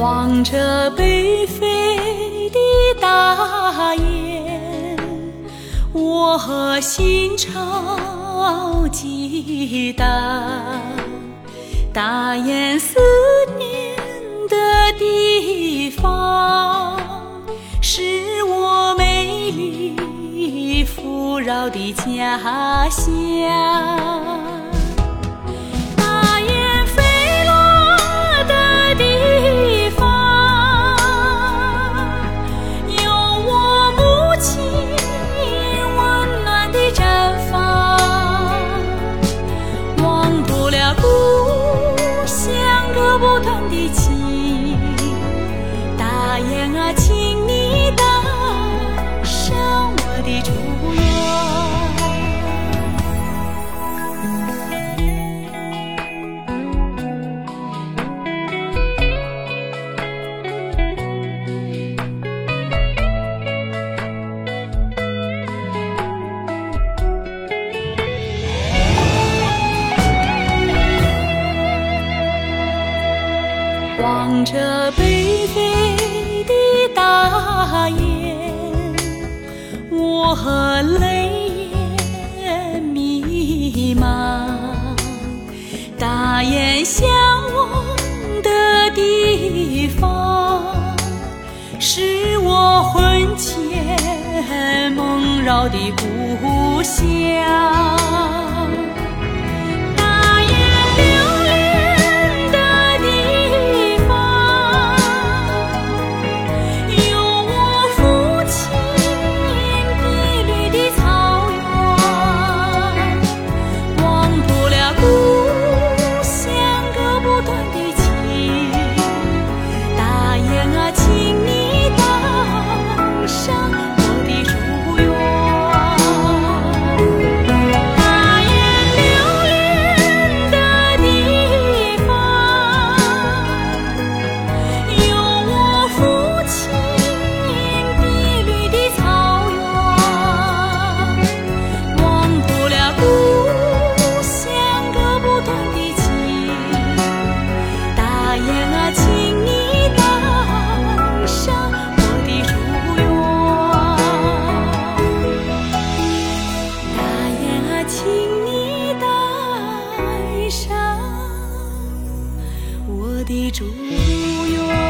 望着北飞的大雁，我心潮激荡。大雁思念的地方，是我美丽富饶的家乡。大雁啊，请你带上我的祝愿。望着北飞的大雁，我泪眼迷茫。大雁向往的地方，是我魂牵梦绕的故乡。上我的祝愿